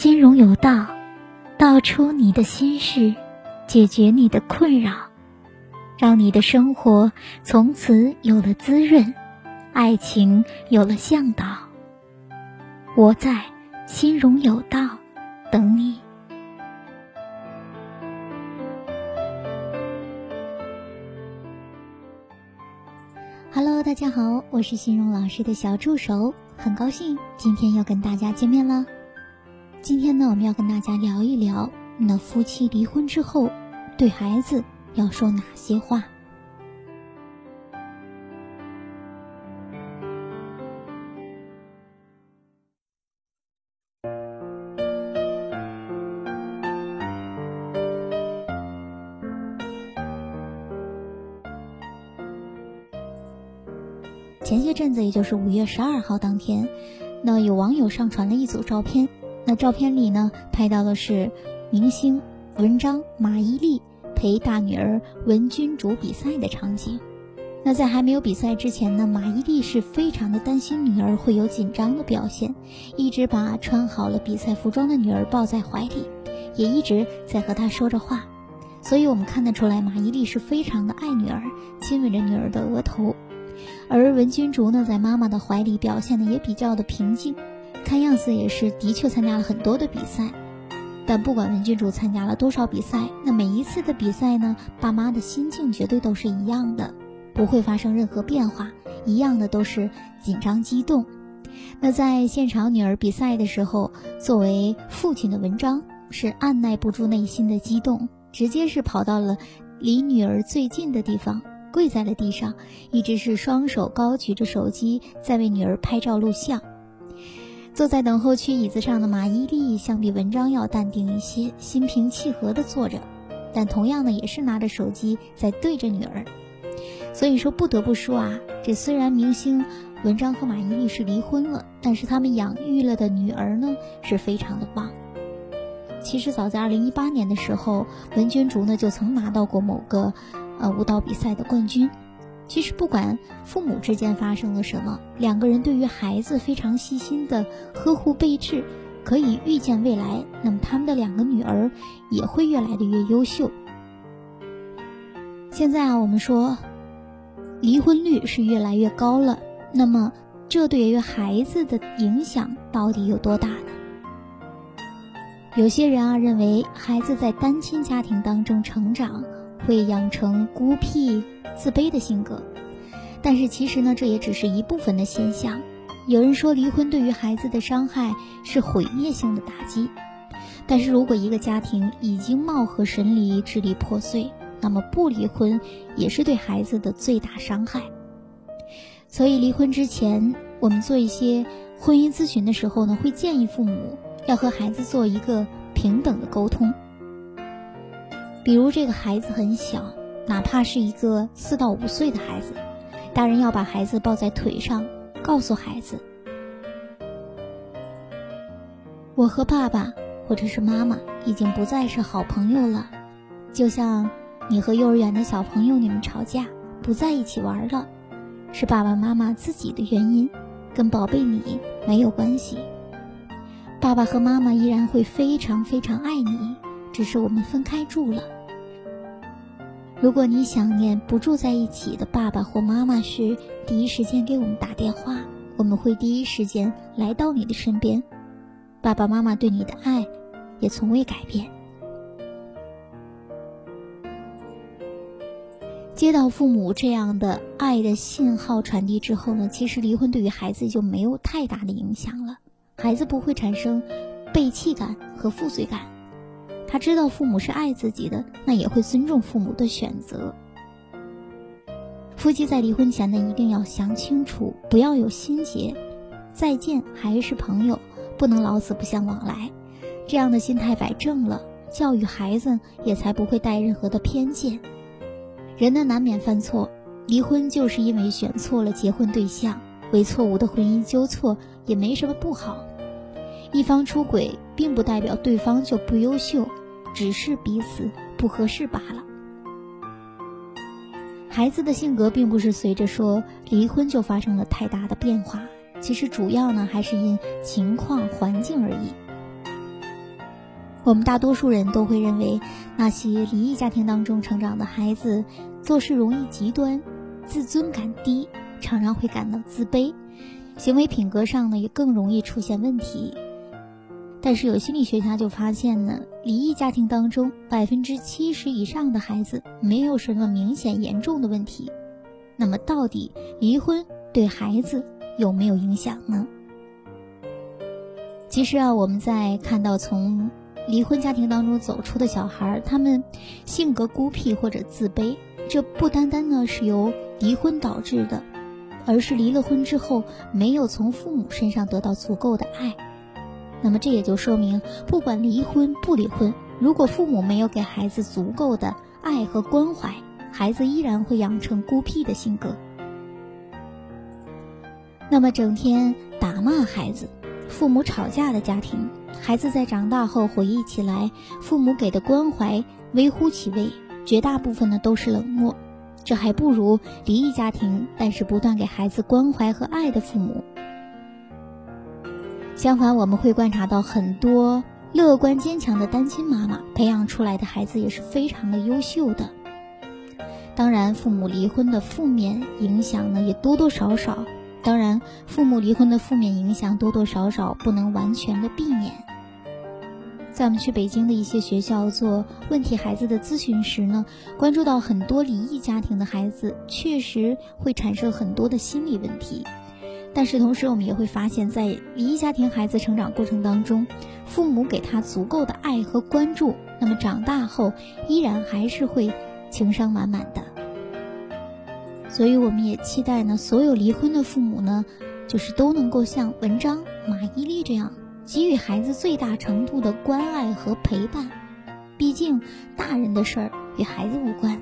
心容有道，道出你的心事，解决你的困扰，让你的生活从此有了滋润，爱情有了向导。我在心容有道等你。Hello，大家好，我是心容老师的小助手，很高兴今天又跟大家见面了。今天呢，我们要跟大家聊一聊，那夫妻离婚之后，对孩子要说哪些话。前些阵子，也就是五月十二号当天，那有网友上传了一组照片。那照片里呢，拍到的是明星文章马伊琍陪大女儿文君竹比赛的场景。那在还没有比赛之前呢，马伊琍是非常的担心女儿会有紧张的表现，一直把穿好了比赛服装的女儿抱在怀里，也一直在和她说着话。所以我们看得出来，马伊琍是非常的爱女儿，亲吻着女儿的额头。而文君竹呢，在妈妈的怀里表现的也比较的平静。看样子也是的确参加了很多的比赛，但不管文君竹参加了多少比赛，那每一次的比赛呢，爸妈的心境绝对都是一样的，不会发生任何变化，一样的都是紧张激动。那在现场女儿比赛的时候，作为父亲的文章是按耐不住内心的激动，直接是跑到了离女儿最近的地方，跪在了地上，一直是双手高举着手机在为女儿拍照录像。坐在等候区椅子上的马伊琍，相比文章要淡定一些，心平气和地坐着，但同样呢也是拿着手机在对着女儿。所以说，不得不说啊，这虽然明星文章和马伊琍是离婚了，但是他们养育了的女儿呢是非常的棒。其实早在二零一八年的时候，文君竹呢就曾拿到过某个呃舞蹈比赛的冠军。其实不管父母之间发生了什么，两个人对于孩子非常细心的呵护备至，可以预见未来，那么他们的两个女儿也会越来的越优秀。现在啊，我们说离婚率是越来越高了，那么这对于孩子的影响到底有多大呢？有些人啊认为，孩子在单亲家庭当中成长。会养成孤僻、自卑的性格，但是其实呢，这也只是一部分的现象。有人说，离婚对于孩子的伤害是毁灭性的打击，但是如果一个家庭已经貌合神离、支离破碎，那么不离婚也是对孩子的最大伤害。所以，离婚之前，我们做一些婚姻咨询的时候呢，会建议父母要和孩子做一个平等的沟通。比如这个孩子很小，哪怕是一个四到五岁的孩子，大人要把孩子抱在腿上，告诉孩子：“我和爸爸或者是妈妈已经不再是好朋友了，就像你和幼儿园的小朋友你们吵架不在一起玩了，是爸爸妈妈自己的原因，跟宝贝你没有关系。爸爸和妈妈依然会非常非常爱你。”只是我们分开住了。如果你想念不住在一起的爸爸或妈妈时，第一时间给我们打电话，我们会第一时间来到你的身边。爸爸妈妈对你的爱也从未改变。接到父母这样的爱的信号传递之后呢，其实离婚对于孩子就没有太大的影响了，孩子不会产生背弃感和负罪感。他知道父母是爱自己的，那也会尊重父母的选择。夫妻在离婚前呢，一定要想清楚，不要有心结。再见还是朋友，不能老死不相往来。这样的心态摆正了，教育孩子也才不会带任何的偏见。人呢难免犯错，离婚就是因为选错了结婚对象，为错误的婚姻纠错也没什么不好。一方出轨，并不代表对方就不优秀。只是彼此不合适罢了。孩子的性格并不是随着说离婚就发生了太大的变化，其实主要呢还是因情况环境而已。我们大多数人都会认为，那些离异家庭当中成长的孩子，做事容易极端，自尊感低，常常会感到自卑，行为品格上呢也更容易出现问题。但是有心理学家就发现呢，离异家庭当中百分之七十以上的孩子没有什么明显严重的问题。那么到底离婚对孩子有没有影响呢？其实啊，我们在看到从离婚家庭当中走出的小孩，他们性格孤僻或者自卑，这不单单呢是由离婚导致的，而是离了婚之后没有从父母身上得到足够的爱。那么这也就说明，不管离婚不离婚，如果父母没有给孩子足够的爱和关怀，孩子依然会养成孤僻的性格。那么整天打骂孩子。父母吵架的家庭，孩子在长大后回忆起来，父母给的关怀微乎其微，绝大部分呢都是冷漠。这还不如离异家庭，但是不断给孩子关怀和爱的父母。相反，我们会观察到很多乐观坚强的单亲妈妈培养出来的孩子也是非常的优秀的。当然，父母离婚的负面影响呢，也多多少少。当然，父母离婚的负面影响多多少少不能完全的避免。在我们去北京的一些学校做问题孩子的咨询时呢，关注到很多离异家庭的孩子确实会产生很多的心理问题。但是同时，我们也会发现，在离异家庭孩子成长过程当中，父母给他足够的爱和关注，那么长大后依然还是会情商满满的。所以，我们也期待呢，所有离婚的父母呢，就是都能够像文章马伊琍这样，给予孩子最大程度的关爱和陪伴。毕竟，大人的事儿与孩子无关。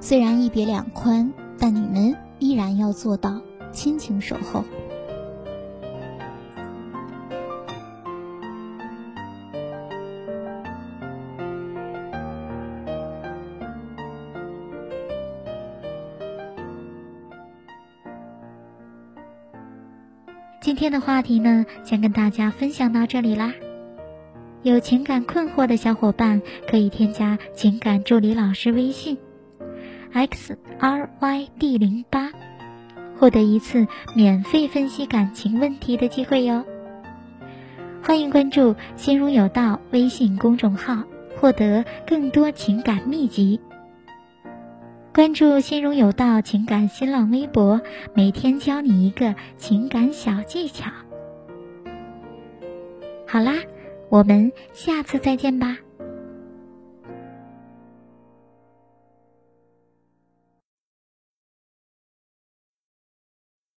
虽然一别两宽，但你们依然要做到亲情守候。今天的话题呢，先跟大家分享到这里啦。有情感困惑的小伙伴可以添加情感助理老师微信 x r y d 零八，获得一次免费分析感情问题的机会哟。欢迎关注“心如有道”微信公众号，获得更多情感秘籍。关注“心如有道”情感新浪微博，每天教你一个情感小技巧。好啦，我们下次再见吧。